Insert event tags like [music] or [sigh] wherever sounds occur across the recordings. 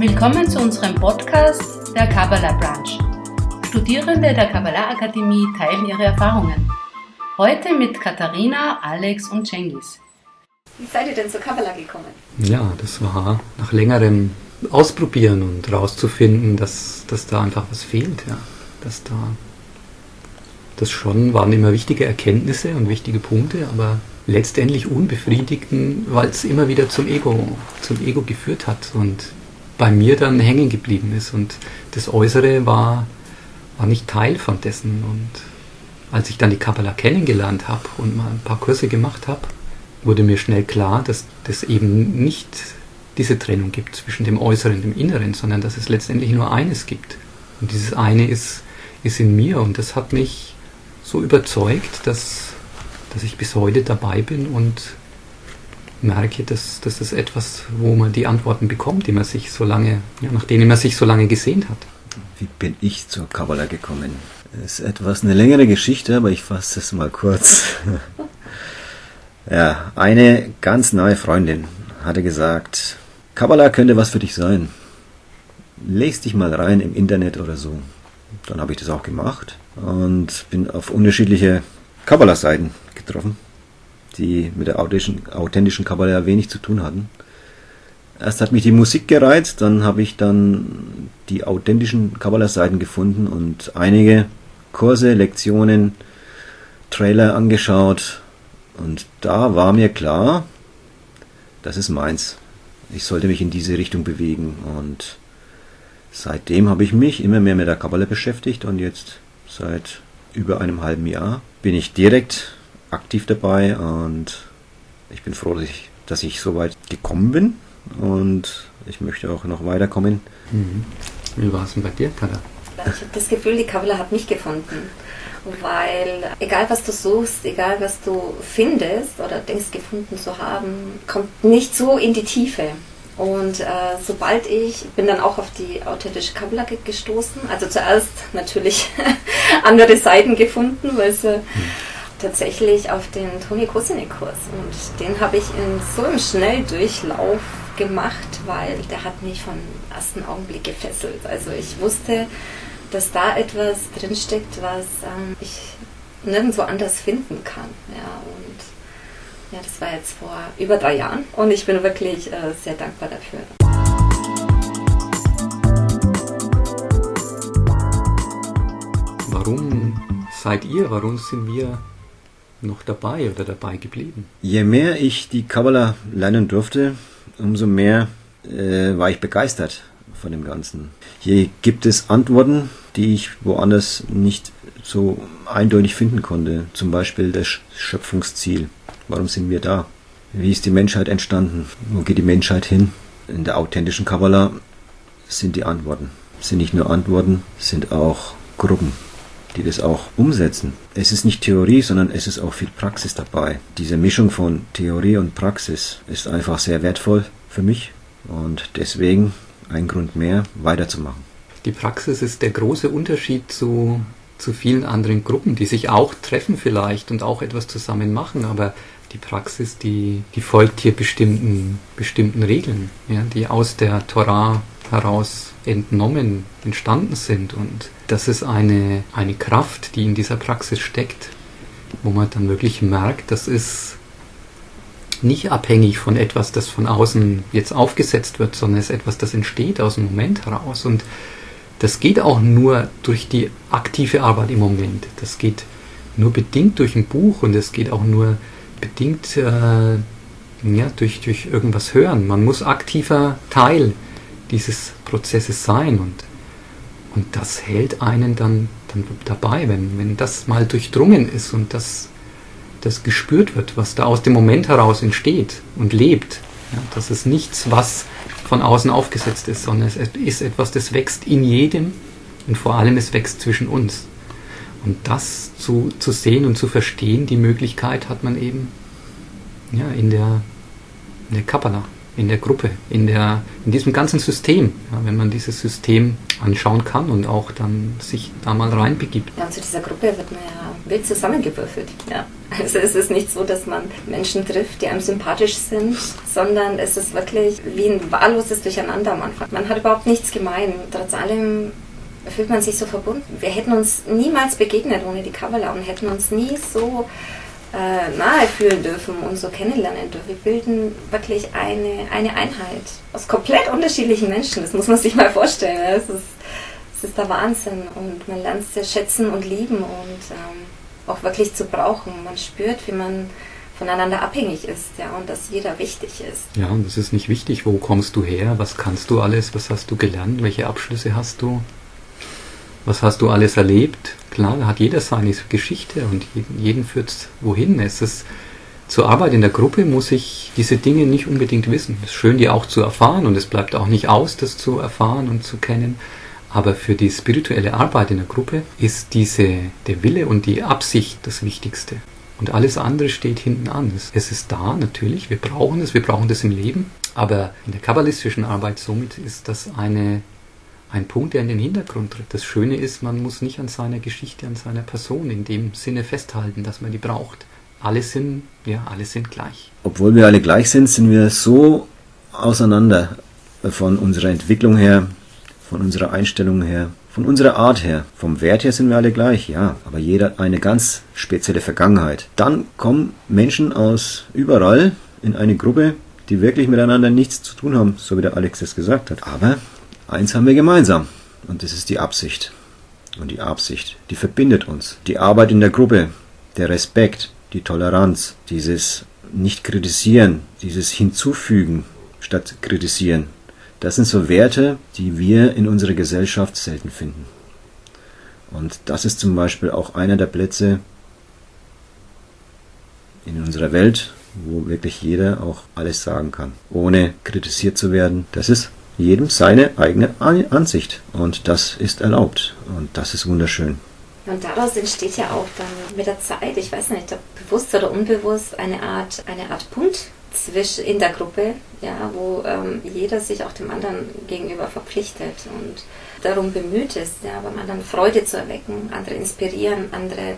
Willkommen zu unserem Podcast der Kabbalah Branch. Studierende der Kabbalah Akademie teilen ihre Erfahrungen. Heute mit Katharina, Alex und Cengiz. Wie seid ihr denn zur Kabbalah gekommen? Ja, das war nach längerem Ausprobieren und rauszufinden, dass, dass da einfach was fehlt. Ja. Dass da das schon waren immer wichtige Erkenntnisse und wichtige Punkte, aber letztendlich unbefriedigten, weil es immer wieder zum Ego, zum Ego geführt hat und bei mir dann hängen geblieben ist. Und das Äußere war, war nicht Teil von dessen. Und als ich dann die Kabbalah kennengelernt habe und mal ein paar Kurse gemacht habe, wurde mir schnell klar, dass das eben nicht diese Trennung gibt zwischen dem Äußeren und dem Inneren, sondern dass es letztendlich nur eines gibt. Und dieses eine ist, ist in mir und das hat mich so überzeugt, dass, dass ich bis heute dabei bin und merke, dass das ist etwas, wo man die Antworten bekommt, die man sich so lange, ja, nach denen man sich so lange gesehnt hat. Wie bin ich zur Kabbalah gekommen? Das ist etwas eine längere Geschichte, aber ich fasse es mal kurz. [laughs] ja, eine ganz nahe Freundin hatte gesagt, Kabbalah könnte was für dich sein. Lest dich mal rein im Internet oder so. Dann habe ich das auch gemacht und bin auf unterschiedliche Kabbalah-Seiten getroffen, die mit der authentischen, Kabbalah wenig zu tun hatten. Erst hat mich die Musik gereizt, dann habe ich dann die authentischen Kabbalah-Seiten gefunden und einige Kurse, Lektionen, Trailer angeschaut und da war mir klar, das ist meins. Ich sollte mich in diese Richtung bewegen und seitdem habe ich mich immer mehr mit der Kabbalah beschäftigt und jetzt seit über einem halben Jahr bin ich direkt aktiv dabei und ich bin froh, dass ich, dass ich so weit gekommen bin und ich möchte auch noch weiterkommen. Mhm. Wie war es denn bei dir, Kada? Ich habe das Gefühl, die Kabbalah hat mich gefunden. Weil egal was du suchst, egal was du findest oder denkst gefunden zu haben, kommt nicht so in die Tiefe. Und äh, sobald ich bin dann auch auf die authentische Kabbalah gestoßen, also zuerst natürlich [laughs] andere Seiten gefunden, weil sie hm. Tatsächlich auf den Toni Kosinek-Kurs und den habe ich in so einem Schnelldurchlauf gemacht, weil der hat mich vom ersten Augenblick gefesselt. Also ich wusste, dass da etwas drinsteckt, was ähm, ich nirgendwo anders finden kann. Ja, und ja, das war jetzt vor über drei Jahren und ich bin wirklich äh, sehr dankbar dafür. Warum seid ihr, warum sind wir noch dabei oder dabei geblieben? Je mehr ich die Kabbalah lernen durfte, umso mehr äh, war ich begeistert von dem Ganzen. Hier gibt es Antworten, die ich woanders nicht so eindeutig finden konnte. Zum Beispiel das Schöpfungsziel. Warum sind wir da? Wie ist die Menschheit entstanden? Wo geht die Menschheit hin? In der authentischen Kabbalah sind die Antworten. Sind nicht nur Antworten, sind auch Gruppen, die das auch umsetzen. Es ist nicht Theorie, sondern es ist auch viel Praxis dabei. Diese Mischung von Theorie und Praxis ist einfach sehr wertvoll für mich und deswegen ein Grund mehr, weiterzumachen. Die Praxis ist der große Unterschied zu, zu vielen anderen Gruppen, die sich auch treffen vielleicht und auch etwas zusammen machen, aber die Praxis, die, die folgt hier bestimmten, bestimmten Regeln, ja, die aus der Torah heraus entnommen, entstanden sind. Und das ist eine, eine Kraft, die in dieser Praxis steckt, wo man dann wirklich merkt, das ist nicht abhängig von etwas, das von außen jetzt aufgesetzt wird, sondern es ist etwas, das entsteht aus dem Moment heraus. Und das geht auch nur durch die aktive Arbeit im Moment. Das geht nur bedingt durch ein Buch und es geht auch nur bedingt äh, ja, durch, durch irgendwas hören. Man muss aktiver Teil dieses Prozesses sein und, und das hält einen dann, dann dabei, wenn, wenn das mal durchdrungen ist und das, das gespürt wird, was da aus dem Moment heraus entsteht und lebt. Ja, das ist nichts, was von außen aufgesetzt ist, sondern es ist etwas, das wächst in jedem und vor allem es wächst zwischen uns. Und das zu, zu sehen und zu verstehen, die Möglichkeit hat man eben ja, in der, in der Kabbalah. In der Gruppe, in, der, in diesem ganzen System, ja, wenn man dieses System anschauen kann und auch dann sich da mal reinbegibt. Ja, zu dieser Gruppe wird man ja wild zusammengewürfelt. Ja. Also es ist nicht so, dass man Menschen trifft, die einem sympathisch sind, sondern es ist wirklich wie ein wahlloses Durcheinander am Anfang. Man hat überhaupt nichts gemein. Trotz allem fühlt man sich so verbunden. Wir hätten uns niemals begegnet ohne die Kabbalah und hätten uns nie so äh, nahe fühlen dürfen und so kennenlernen dürfen. Wir bilden wirklich eine, eine Einheit aus komplett unterschiedlichen Menschen. Das muss man sich mal vorstellen. Es ist, es ist der Wahnsinn und man lernt es sehr schätzen und lieben und ähm, auch wirklich zu brauchen. Man spürt, wie man voneinander abhängig ist, ja, und dass jeder wichtig ist. Ja, und es ist nicht wichtig, wo kommst du her, was kannst du alles, was hast du gelernt, welche Abschlüsse hast du, was hast du alles erlebt? Klar, da hat jeder seine Geschichte und jeden, jeden führt es wohin. Es ist, zur Arbeit in der Gruppe muss ich diese Dinge nicht unbedingt wissen. Es ist schön, die auch zu erfahren und es bleibt auch nicht aus, das zu erfahren und zu kennen. Aber für die spirituelle Arbeit in der Gruppe ist diese, der Wille und die Absicht das Wichtigste. Und alles andere steht hinten an. Es ist da, natürlich, wir brauchen es, wir brauchen das im Leben. Aber in der kabbalistischen Arbeit somit ist das eine ein Punkt, der in den Hintergrund tritt. Das Schöne ist, man muss nicht an seiner Geschichte, an seiner Person in dem Sinne festhalten, dass man die braucht. Alle sind, ja, alle sind gleich. Obwohl wir alle gleich sind, sind wir so auseinander von unserer Entwicklung her, von unserer Einstellung her, von unserer Art her. Vom Wert her sind wir alle gleich, ja, aber jeder eine ganz spezielle Vergangenheit. Dann kommen Menschen aus überall in eine Gruppe, die wirklich miteinander nichts zu tun haben, so wie der Alex es gesagt hat. Aber Eins haben wir gemeinsam und das ist die Absicht. Und die Absicht, die verbindet uns. Die Arbeit in der Gruppe, der Respekt, die Toleranz, dieses nicht kritisieren, dieses hinzufügen statt kritisieren. Das sind so Werte, die wir in unserer Gesellschaft selten finden. Und das ist zum Beispiel auch einer der Plätze in unserer Welt, wo wirklich jeder auch alles sagen kann, ohne kritisiert zu werden. Das ist jedem seine eigene Ansicht und das ist erlaubt und das ist wunderschön. Und daraus entsteht ja auch dann mit der Zeit, ich weiß nicht, ob bewusst oder unbewusst, eine Art, eine Art Punkt zwischen in der Gruppe, ja, wo ähm, jeder sich auch dem anderen gegenüber verpflichtet und darum bemüht ist, ja, aber man dann Freude zu erwecken, andere inspirieren, andere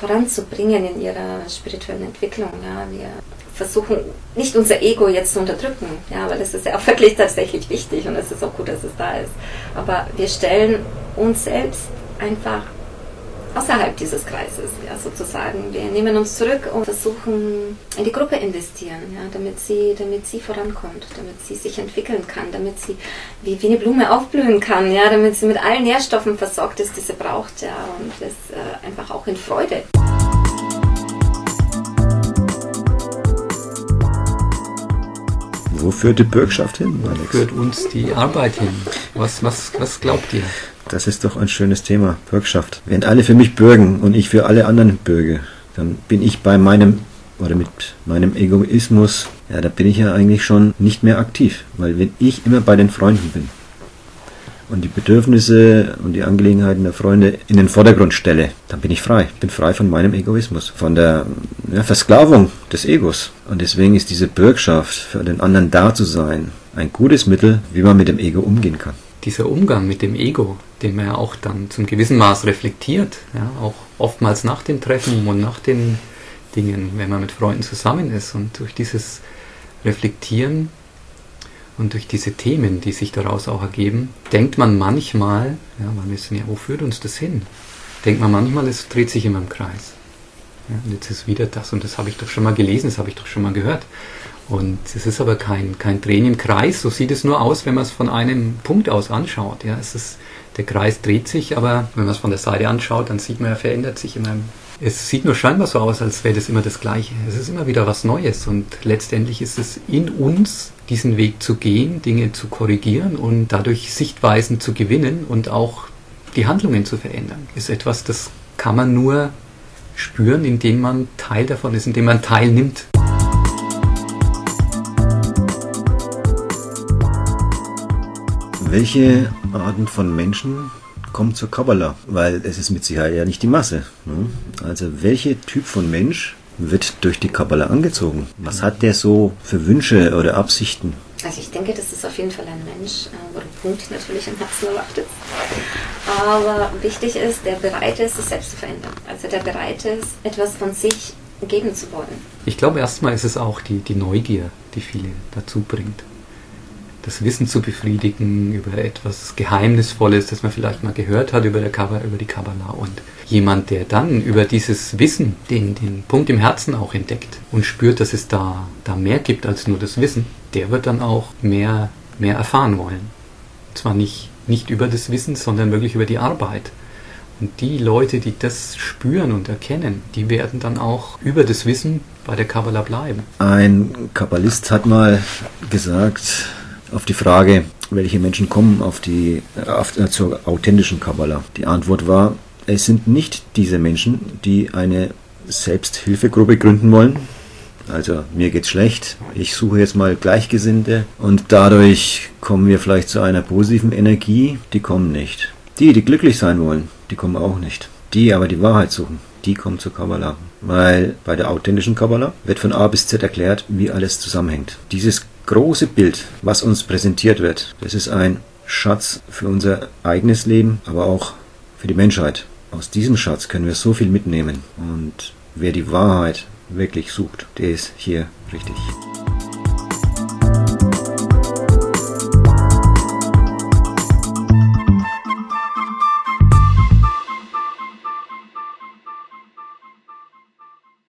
voranzubringen in ihrer spirituellen Entwicklung. Ja. Wir versuchen nicht unser Ego jetzt zu unterdrücken, ja, weil es ist ja auch [laughs] wirklich tatsächlich wichtig und es ist auch gut, dass es da ist. Aber wir stellen uns selbst einfach außerhalb dieses Kreises, ja, sozusagen. Wir nehmen uns zurück und versuchen in die Gruppe investieren, ja, damit sie, damit sie vorankommt, damit sie sich entwickeln kann, damit sie wie, wie eine Blume aufblühen kann, ja, damit sie mit allen Nährstoffen versorgt ist, die sie braucht, ja, und das äh, einfach auch in Freude. Wo führt die Bürgschaft hin, Alex? Wo führt uns die Arbeit hin? Was, was, was glaubt ihr? Das ist doch ein schönes Thema, Bürgschaft. Wenn alle für mich bürgen und ich für alle anderen bürge, dann bin ich bei meinem oder mit meinem Egoismus, ja, da bin ich ja eigentlich schon nicht mehr aktiv, weil wenn ich immer bei den Freunden bin, und die Bedürfnisse und die Angelegenheiten der Freunde in den Vordergrund stelle, dann bin ich frei. Ich bin frei von meinem Egoismus, von der ja, Versklavung des Egos. Und deswegen ist diese Bürgschaft, für den anderen da zu sein, ein gutes Mittel, wie man mit dem Ego umgehen kann. Dieser Umgang mit dem Ego, den man ja auch dann zum gewissen Maß reflektiert, ja, auch oftmals nach den Treffen und nach den Dingen, wenn man mit Freunden zusammen ist. Und durch dieses Reflektieren und durch diese Themen, die sich daraus auch ergeben, denkt man manchmal, ja, man wissen ja, wo führt uns das hin? Denkt man manchmal, es dreht sich immer im Kreis. Ja, und jetzt ist wieder das und das habe ich doch schon mal gelesen, das habe ich doch schon mal gehört. Und es ist aber kein, kein Drehen im Kreis, so sieht es nur aus, wenn man es von einem Punkt aus anschaut. Ja, es ist, der Kreis dreht sich, aber wenn man es von der Seite anschaut, dann sieht man, er verändert sich immer. Es sieht nur scheinbar so aus, als wäre das immer das Gleiche. Es ist immer wieder was Neues und letztendlich ist es in uns diesen Weg zu gehen, Dinge zu korrigieren und dadurch Sichtweisen zu gewinnen und auch die Handlungen zu verändern, ist etwas, das kann man nur spüren, indem man Teil davon ist, indem man teilnimmt. Welche Arten von Menschen kommt zur Kabbalah, weil es ist mit Sicherheit ja nicht die Masse. Ne? Also welcher Typ von Mensch wird durch die Kabbala angezogen? Was hat der so für Wünsche oder Absichten? Also ich denke, das ist auf jeden Fall ein Mensch, äh, wo der Punkt natürlich im Herzen erwartet. Aber wichtig ist, der bereit ist, sich selbst zu verändern. Also der bereit ist, etwas von sich geben zu wollen. Ich glaube, erstmal ist es auch die, die Neugier, die viele dazu bringt. Das Wissen zu befriedigen über etwas Geheimnisvolles, das man vielleicht mal gehört hat über, der Kabbalah, über die Kabbalah. Und jemand, der dann über dieses Wissen den, den Punkt im Herzen auch entdeckt und spürt, dass es da, da mehr gibt als nur das Wissen, der wird dann auch mehr, mehr erfahren wollen. Zwar nicht, nicht über das Wissen, sondern wirklich über die Arbeit. Und die Leute, die das spüren und erkennen, die werden dann auch über das Wissen bei der Kabbalah bleiben. Ein Kabbalist hat mal gesagt, auf die Frage, welche Menschen kommen auf die, auf, äh, zur authentischen Kabbalah. Die Antwort war, es sind nicht diese Menschen, die eine Selbsthilfegruppe gründen wollen. Also mir geht's schlecht, ich suche jetzt mal Gleichgesinnte und dadurch kommen wir vielleicht zu einer positiven Energie, die kommen nicht. Die, die glücklich sein wollen, die kommen auch nicht. Die aber die Wahrheit suchen, die kommen zur Kabbalah. Weil bei der authentischen Kabbalah wird von A bis Z erklärt, wie alles zusammenhängt. Dieses große Bild, was uns präsentiert wird, das ist ein Schatz für unser eigenes Leben, aber auch für die Menschheit. Aus diesem Schatz können wir so viel mitnehmen. Und wer die Wahrheit wirklich sucht, der ist hier richtig.